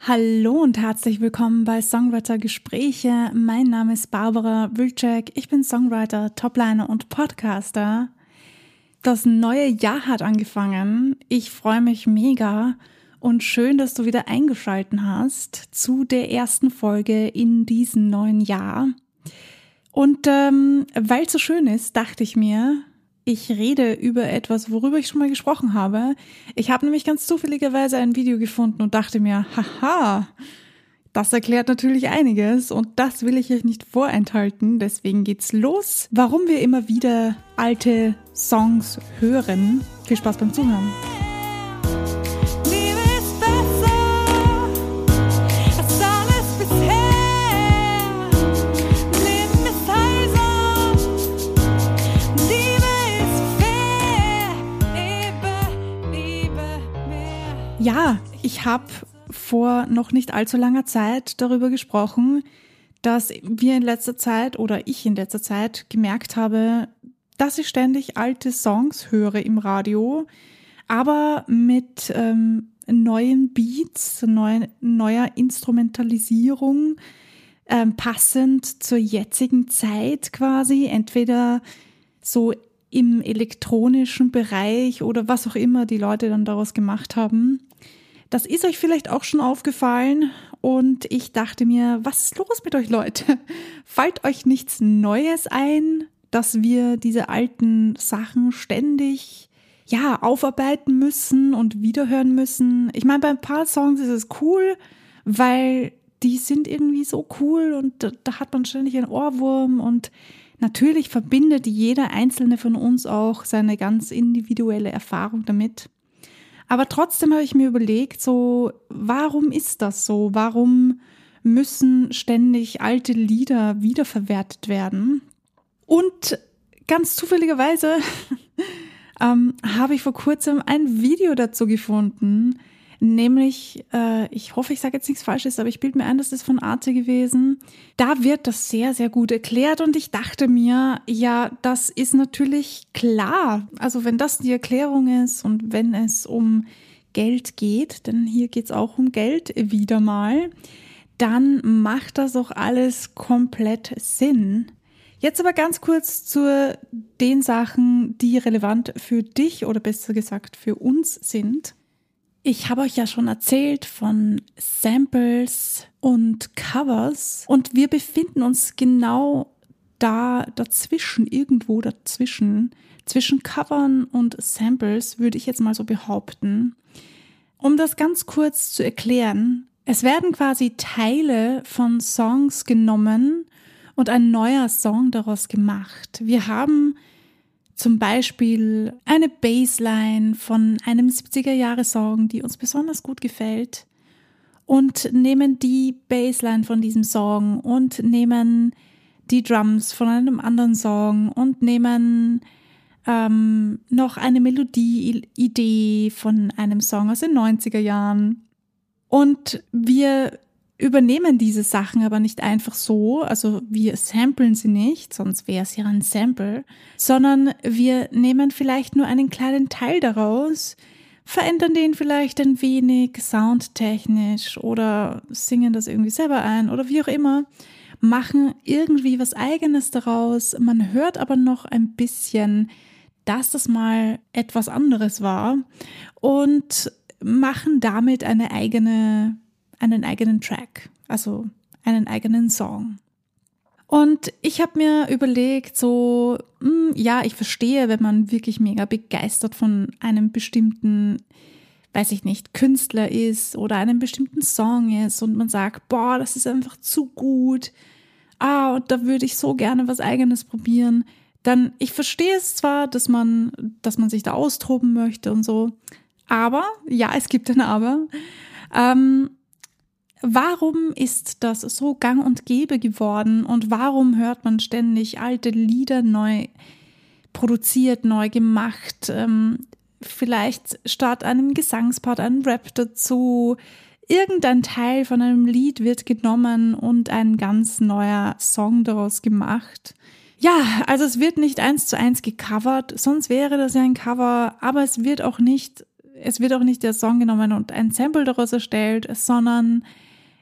Hallo und herzlich willkommen bei Songwriter Gespräche. Mein Name ist Barbara Wilczek. Ich bin Songwriter, Topliner und Podcaster. Das neue Jahr hat angefangen. Ich freue mich mega und schön, dass du wieder eingeschalten hast zu der ersten Folge in diesem neuen Jahr. Und ähm, weil es so schön ist, dachte ich mir, ich rede über etwas, worüber ich schon mal gesprochen habe. Ich habe nämlich ganz zufälligerweise ein Video gefunden und dachte mir, haha, das erklärt natürlich einiges und das will ich euch nicht vorenthalten. Deswegen geht's los. Warum wir immer wieder alte Songs hören. Viel Spaß beim Zuhören. Habe vor noch nicht allzu langer Zeit darüber gesprochen, dass wir in letzter Zeit oder ich in letzter Zeit gemerkt habe, dass ich ständig alte Songs höre im Radio, aber mit ähm, neuen Beats, neu, neuer Instrumentalisierung, ähm, passend zur jetzigen Zeit quasi, entweder so im elektronischen Bereich oder was auch immer die Leute dann daraus gemacht haben. Das ist euch vielleicht auch schon aufgefallen und ich dachte mir, was ist los mit euch Leute? Fällt euch nichts Neues ein, dass wir diese alten Sachen ständig ja, aufarbeiten müssen und wiederhören müssen. Ich meine, bei ein paar Songs ist es cool, weil die sind irgendwie so cool und da, da hat man ständig einen Ohrwurm und natürlich verbindet jeder einzelne von uns auch seine ganz individuelle Erfahrung damit. Aber trotzdem habe ich mir überlegt, so, warum ist das so? Warum müssen ständig alte Lieder wiederverwertet werden? Und ganz zufälligerweise ähm, habe ich vor kurzem ein Video dazu gefunden, Nämlich, äh, ich hoffe, ich sage jetzt nichts Falsches, aber ich bilde mir ein, das ist von Arte gewesen. Da wird das sehr, sehr gut erklärt und ich dachte mir, ja, das ist natürlich klar. Also wenn das die Erklärung ist und wenn es um Geld geht, denn hier geht es auch um Geld wieder mal, dann macht das auch alles komplett Sinn. Jetzt aber ganz kurz zu den Sachen, die relevant für dich oder besser gesagt für uns sind. Ich habe euch ja schon erzählt von Samples und Covers und wir befinden uns genau da dazwischen, irgendwo dazwischen, zwischen Covern und Samples, würde ich jetzt mal so behaupten. Um das ganz kurz zu erklären, es werden quasi Teile von Songs genommen und ein neuer Song daraus gemacht. Wir haben zum Beispiel eine Bassline von einem 70er-Jahre-Song, die uns besonders gut gefällt und nehmen die Bassline von diesem Song und nehmen die Drums von einem anderen Song und nehmen ähm, noch eine Melodie-Idee von einem Song aus den 90er Jahren. Und wir übernehmen diese Sachen aber nicht einfach so, also wir samplen sie nicht, sonst wäre es ja ein Sample, sondern wir nehmen vielleicht nur einen kleinen Teil daraus, verändern den vielleicht ein wenig soundtechnisch oder singen das irgendwie selber ein oder wie auch immer, machen irgendwie was eigenes daraus, man hört aber noch ein bisschen, dass das mal etwas anderes war und machen damit eine eigene einen eigenen Track, also einen eigenen Song. Und ich habe mir überlegt, so, mh, hm, ja, ich verstehe, wenn man wirklich mega begeistert von einem bestimmten, weiß ich nicht, Künstler ist oder einem bestimmten Song ist und man sagt, boah, das ist einfach zu gut. Ah, und da würde ich so gerne was eigenes probieren. Dann, ich verstehe es zwar, dass man, dass man sich da austoben möchte und so, aber, ja, es gibt ein Aber. Ähm, Warum ist das so gang und gäbe geworden und warum hört man ständig alte Lieder neu produziert, neu gemacht? Ähm, vielleicht statt einem Gesangspart ein Rap dazu. Irgendein Teil von einem Lied wird genommen und ein ganz neuer Song daraus gemacht. Ja, also es wird nicht eins zu eins gecovert, sonst wäre das ja ein Cover, aber es wird auch nicht es wird auch nicht der Song genommen und ein Sample daraus erstellt, sondern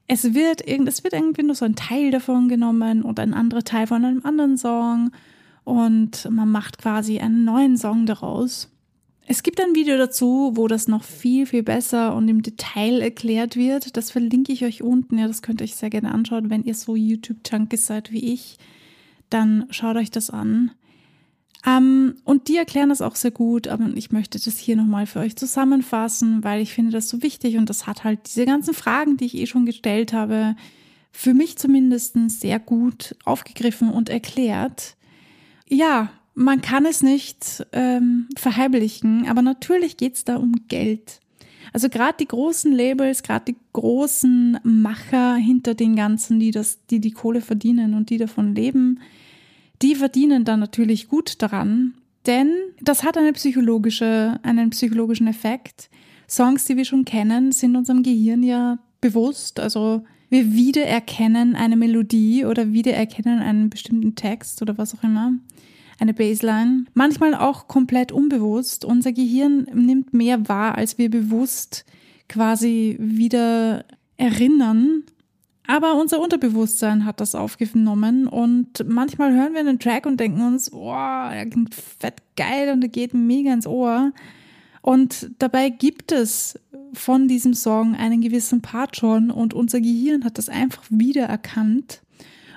es wird, es wird irgendwie nur so ein Teil davon genommen und ein anderer Teil von einem anderen Song und man macht quasi einen neuen Song daraus. Es gibt ein Video dazu, wo das noch viel, viel besser und im Detail erklärt wird. Das verlinke ich euch unten. Ja, das könnt ihr euch sehr gerne anschauen, wenn ihr so YouTube-Junkies seid wie ich. Dann schaut euch das an. Ähm, und die erklären das auch sehr gut, aber ich möchte das hier nochmal für euch zusammenfassen, weil ich finde das so wichtig und das hat halt diese ganzen Fragen, die ich eh schon gestellt habe, für mich zumindest sehr gut aufgegriffen und erklärt. Ja, man kann es nicht ähm, verheimlichen, aber natürlich geht es da um Geld. Also gerade die großen Labels, gerade die großen Macher hinter den ganzen, die das, die die Kohle verdienen und die davon leben, die verdienen dann natürlich gut daran, denn das hat eine psychologische, einen psychologischen Effekt. Songs, die wir schon kennen, sind unserem Gehirn ja bewusst. Also wir wiedererkennen eine Melodie oder wiedererkennen einen bestimmten Text oder was auch immer, eine Baseline. Manchmal auch komplett unbewusst. Unser Gehirn nimmt mehr wahr, als wir bewusst quasi wieder erinnern aber unser Unterbewusstsein hat das aufgenommen und manchmal hören wir einen Track und denken uns, oh, er klingt fett geil und er geht mega ins Ohr. Und dabei gibt es von diesem Song einen gewissen Part schon und unser Gehirn hat das einfach wiedererkannt.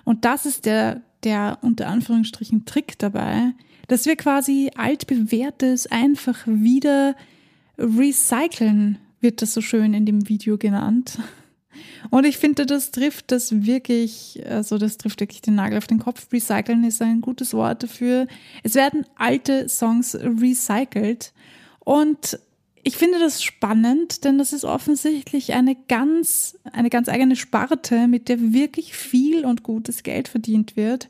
Und das ist der, der unter Anführungsstrichen Trick dabei, dass wir quasi altbewährtes einfach wieder recyceln, wird das so schön in dem Video genannt. Und ich finde, das trifft das wirklich, also das trifft wirklich den Nagel auf den Kopf. Recyceln ist ein gutes Wort dafür. Es werden alte Songs recycelt. Und ich finde das spannend, denn das ist offensichtlich eine ganz, eine ganz eigene Sparte, mit der wirklich viel und gutes Geld verdient wird.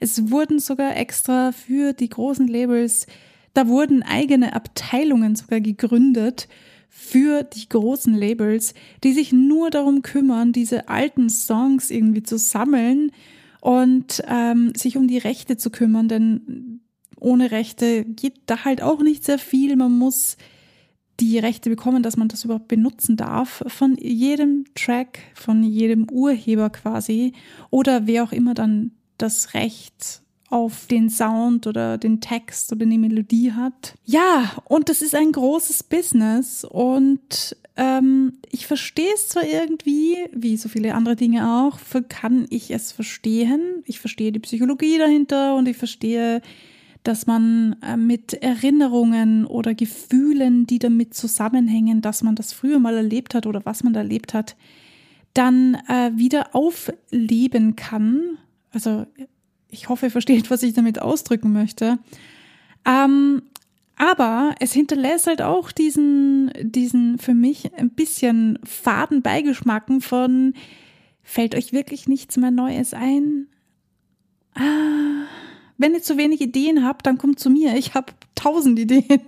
Es wurden sogar extra für die großen Labels, da wurden eigene Abteilungen sogar gegründet für die großen Labels, die sich nur darum kümmern, diese alten Songs irgendwie zu sammeln und ähm, sich um die Rechte zu kümmern, denn ohne Rechte geht da halt auch nicht sehr viel. Man muss die Rechte bekommen, dass man das überhaupt benutzen darf, von jedem Track, von jedem Urheber quasi oder wer auch immer dann das Recht auf den Sound oder den Text oder die Melodie hat. Ja, und das ist ein großes Business und ähm, ich verstehe es zwar irgendwie, wie so viele andere Dinge auch, kann ich es verstehen. Ich verstehe die Psychologie dahinter und ich verstehe, dass man äh, mit Erinnerungen oder Gefühlen, die damit zusammenhängen, dass man das früher mal erlebt hat oder was man da erlebt hat, dann äh, wieder aufleben kann. Also ich hoffe, ihr versteht, was ich damit ausdrücken möchte. Ähm, aber es hinterlässt halt auch diesen, diesen für mich ein bisschen faden Beigeschmacken von, fällt euch wirklich nichts mehr Neues ein? Ah, wenn ihr zu wenig Ideen habt, dann kommt zu mir. Ich habe tausend Ideen.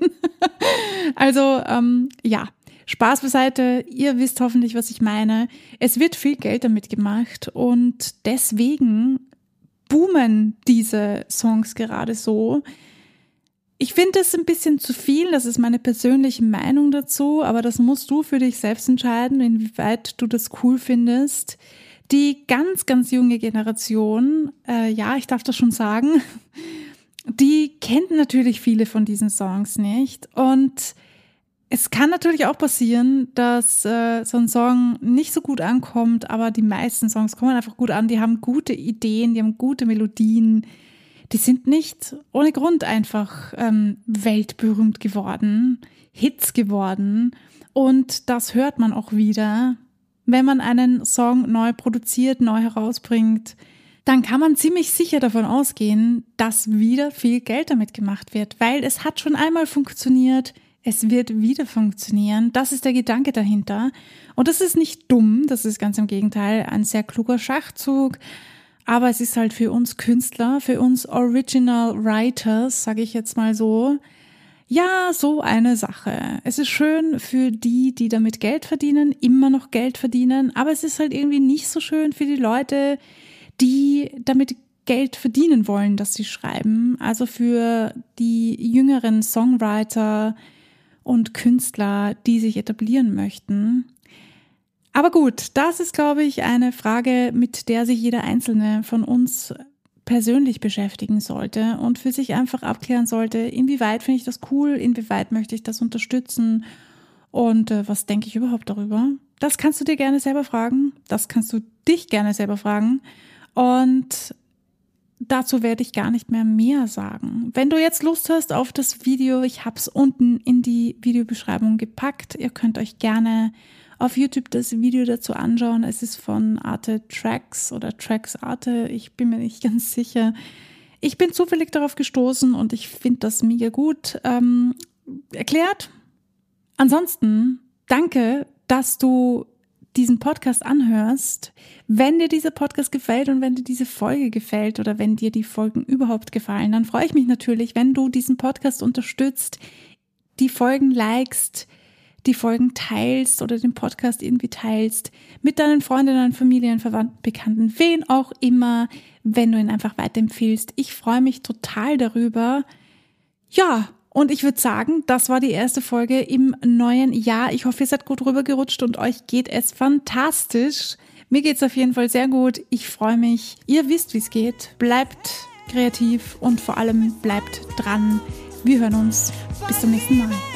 also ähm, ja, Spaß beiseite. Ihr wisst hoffentlich, was ich meine. Es wird viel Geld damit gemacht und deswegen boomen diese Songs gerade so. Ich finde es ein bisschen zu viel, das ist meine persönliche Meinung dazu, aber das musst du für dich selbst entscheiden, inwieweit du das cool findest. Die ganz, ganz junge Generation, äh, ja, ich darf das schon sagen, die kennt natürlich viele von diesen Songs nicht und es kann natürlich auch passieren, dass äh, so ein Song nicht so gut ankommt, aber die meisten Songs kommen einfach gut an. Die haben gute Ideen, die haben gute Melodien. Die sind nicht ohne Grund einfach ähm, weltberühmt geworden, Hits geworden. Und das hört man auch wieder, wenn man einen Song neu produziert, neu herausbringt. Dann kann man ziemlich sicher davon ausgehen, dass wieder viel Geld damit gemacht wird, weil es hat schon einmal funktioniert es wird wieder funktionieren. Das ist der Gedanke dahinter. Und das ist nicht dumm, das ist ganz im Gegenteil ein sehr kluger Schachzug. Aber es ist halt für uns Künstler, für uns Original Writers, sage ich jetzt mal so, ja, so eine Sache. Es ist schön für die, die damit Geld verdienen, immer noch Geld verdienen, aber es ist halt irgendwie nicht so schön für die Leute, die damit Geld verdienen wollen, dass sie schreiben. Also für die jüngeren Songwriter, und Künstler, die sich etablieren möchten. Aber gut, das ist, glaube ich, eine Frage, mit der sich jeder Einzelne von uns persönlich beschäftigen sollte und für sich einfach abklären sollte, inwieweit finde ich das cool, inwieweit möchte ich das unterstützen und äh, was denke ich überhaupt darüber. Das kannst du dir gerne selber fragen, das kannst du dich gerne selber fragen und dazu werde ich gar nicht mehr mehr sagen. Wenn du jetzt Lust hast auf das Video, ich habe es unten in die Videobeschreibung gepackt. Ihr könnt euch gerne auf YouTube das Video dazu anschauen. Es ist von Arte Tracks oder Tracks Arte. Ich bin mir nicht ganz sicher. Ich bin zufällig darauf gestoßen und ich finde das mega gut ähm, erklärt. Ansonsten danke, dass du diesen Podcast anhörst, wenn dir dieser Podcast gefällt und wenn dir diese Folge gefällt oder wenn dir die Folgen überhaupt gefallen, dann freue ich mich natürlich, wenn du diesen Podcast unterstützt, die Folgen likest, die Folgen teilst oder den Podcast irgendwie teilst mit deinen Freundinnen, Familien, Verwandten, Bekannten, wen auch immer, wenn du ihn einfach weiterempfiehlst. Ich freue mich total darüber. Ja, und ich würde sagen, das war die erste Folge im neuen Jahr. Ich hoffe, ihr seid gut rübergerutscht und euch geht es fantastisch. Mir geht es auf jeden Fall sehr gut. Ich freue mich. Ihr wisst, wie es geht. Bleibt kreativ und vor allem bleibt dran. Wir hören uns. Bis zum nächsten Mal.